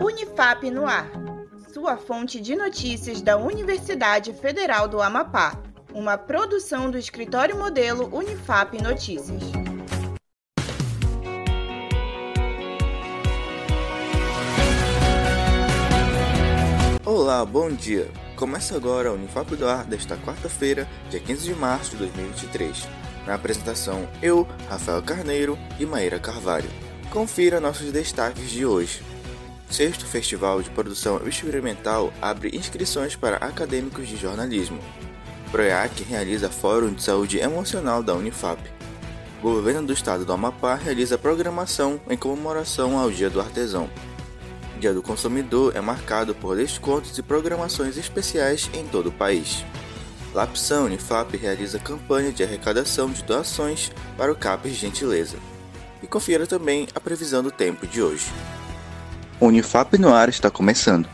Unifap no ar. Sua fonte de notícias da Universidade Federal do Amapá. Uma produção do escritório modelo Unifap Notícias. Olá, bom dia. Começa agora a Unifap do Ar desta quarta-feira, dia 15 de março de 2023. Na apresentação, eu, Rafael Carneiro e Maíra Carvalho. Confira nossos destaques de hoje. Sexto Festival de Produção Experimental abre inscrições para acadêmicos de jornalismo. PROEAC realiza Fórum de Saúde Emocional da Unifap. Governo do estado do Amapá realiza programação em comemoração ao Dia do Artesão. Dia do Consumidor é marcado por descontos e programações especiais em todo o país. Lapsão Unifap realiza campanha de arrecadação de doações para o CAPES Gentileza. E confira também a previsão do tempo de hoje. O Unifap no ar está começando.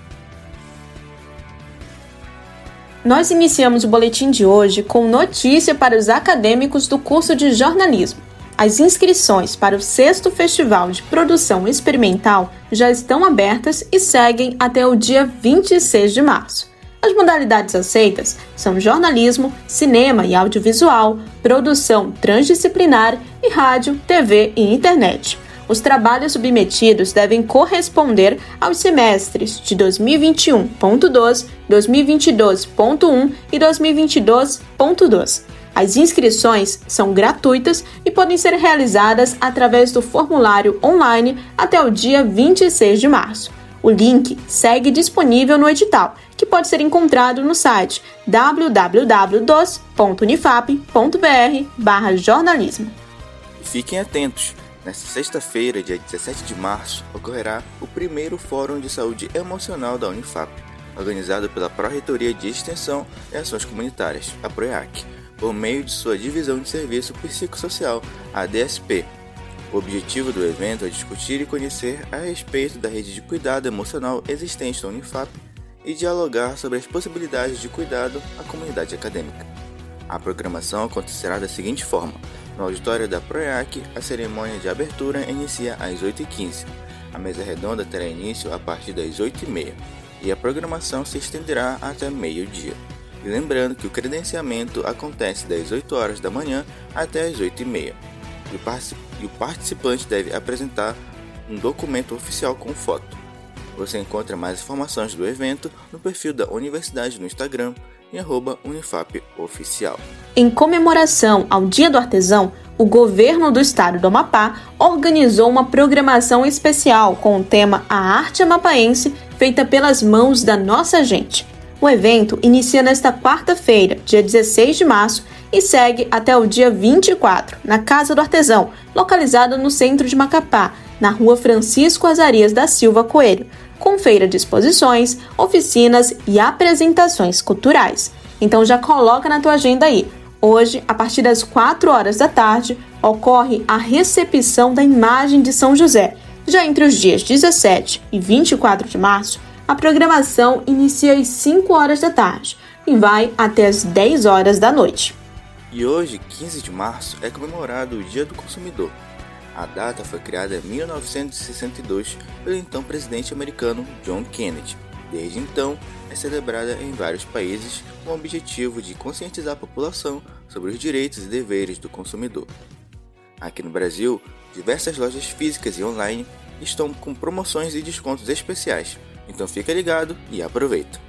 Nós iniciamos o boletim de hoje com notícia para os acadêmicos do curso de jornalismo. As inscrições para o sexto Festival de Produção Experimental já estão abertas e seguem até o dia 26 de março. As modalidades aceitas são jornalismo, cinema e audiovisual, produção transdisciplinar e rádio, TV e internet. Os trabalhos submetidos devem corresponder aos semestres de 2021.2, 2022.1 e 2022.2. As inscrições são gratuitas e podem ser realizadas através do formulário online até o dia 26 de março. O link segue disponível no edital, que pode ser encontrado no site www.unifap.br/jornalismo. Fiquem atentos. Nesta sexta-feira, dia 17 de março, ocorrerá o primeiro Fórum de Saúde Emocional da Unifap, organizado pela Pró-Reitoria de Extensão e Ações Comunitárias, a PROEAC, por meio de sua Divisão de Serviço Psicossocial, a DSP, o objetivo do evento é discutir e conhecer a respeito da rede de cuidado emocional existente na Unifap e dialogar sobre as possibilidades de cuidado à comunidade acadêmica. A programação acontecerá da seguinte forma: no auditório da PROEAC, a cerimônia de abertura inicia às 8h15. A mesa redonda terá início a partir das 8h30 e a programação se estenderá até meio-dia. E lembrando que o credenciamento acontece das 8 horas da manhã até as 8h30 e o participante deve apresentar um documento oficial com foto. Você encontra mais informações do evento no perfil da universidade no Instagram em @unifapoficial. Em comemoração ao Dia do Artesão, o governo do estado do Amapá organizou uma programação especial com o tema A Arte Amapaense, feita pelas mãos da nossa gente. O evento inicia nesta quarta-feira, dia 16 de março, e segue até o dia 24, na Casa do Artesão, localizada no centro de Macapá, na rua Francisco Azarias da Silva Coelho, com feira de exposições, oficinas e apresentações culturais. Então já coloca na tua agenda aí. Hoje, a partir das 4 horas da tarde, ocorre a recepção da imagem de São José. Já entre os dias 17 e 24 de março, a programação inicia às 5 horas da tarde e vai até as 10 horas da noite. E hoje, 15 de março, é comemorado o Dia do Consumidor. A data foi criada em 1962 pelo então presidente americano John Kennedy. Desde então, é celebrada em vários países com o objetivo de conscientizar a população sobre os direitos e deveres do consumidor. Aqui no Brasil, diversas lojas físicas e online estão com promoções e descontos especiais, então fica ligado e aproveita.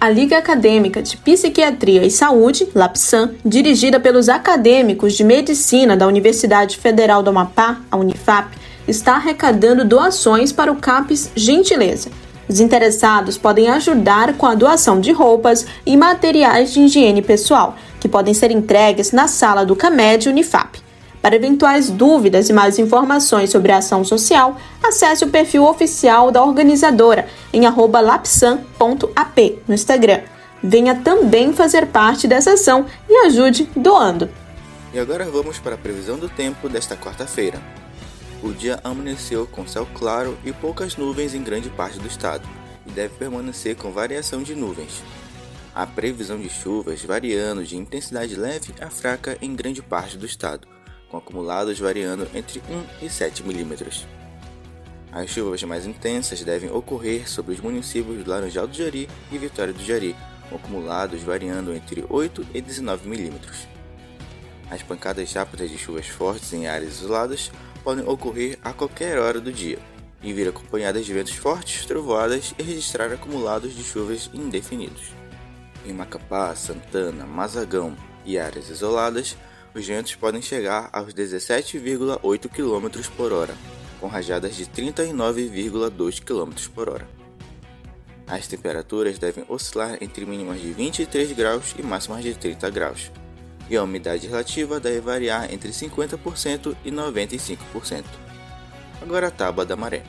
A Liga Acadêmica de Psiquiatria e Saúde, LAPSAM, dirigida pelos acadêmicos de medicina da Universidade Federal do Amapá, a Unifap, está arrecadando doações para o CAPES Gentileza. Os interessados podem ajudar com a doação de roupas e materiais de higiene pessoal, que podem ser entregues na sala do CAMED Unifap. Para eventuais dúvidas e mais informações sobre a ação social, acesse o perfil oficial da organizadora em lapsam.ap no Instagram. Venha também fazer parte dessa ação e ajude doando. E agora vamos para a previsão do tempo desta quarta-feira. O dia amanheceu com céu claro e poucas nuvens em grande parte do estado, e deve permanecer com variação de nuvens. Há previsão de chuvas variando de intensidade leve a fraca em grande parte do estado com acumulados variando entre 1 e 7 milímetros. As chuvas mais intensas devem ocorrer sobre os municípios do Laranjal do Jari e Vitória do Jari, com acumulados variando entre 8 e 19 milímetros. As pancadas rápidas de chuvas fortes em áreas isoladas podem ocorrer a qualquer hora do dia e vir acompanhadas de ventos fortes, trovoadas e registrar acumulados de chuvas indefinidos. Em Macapá, Santana, Mazagão e áreas isoladas, os ventos podem chegar aos 17,8 km por hora, com rajadas de 39,2 km por hora. As temperaturas devem oscilar entre mínimas de 23 graus e máximas de 30 graus, e a umidade relativa deve variar entre 50% e 95%. Agora a tábua da maré.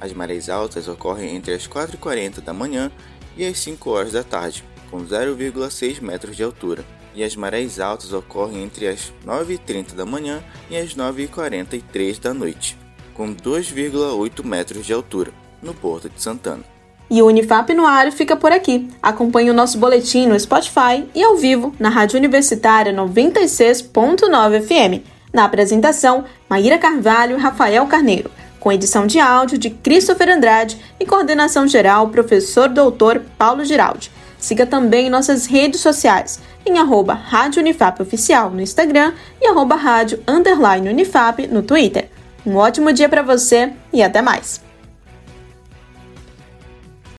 As marés altas ocorrem entre as 4h40 da manhã e as 5 horas da tarde, com 0,6 metros de altura, e as marés altas ocorrem entre as 9h30 da manhã e as 9h43 da noite, com 2,8 metros de altura, no Porto de Santana. E o Unifap no ar fica por aqui. Acompanhe o nosso boletim no Spotify e ao vivo na Rádio Universitária 96.9 FM. Na apresentação, Maíra Carvalho e Rafael Carneiro, com edição de áudio de Christopher Andrade e coordenação geral professor doutor Paulo Giraldi. Siga também nossas redes sociais em arroba Rádio Unifap Oficial no Instagram e arroba Rádio Unifap no Twitter. Um ótimo dia para você e até mais!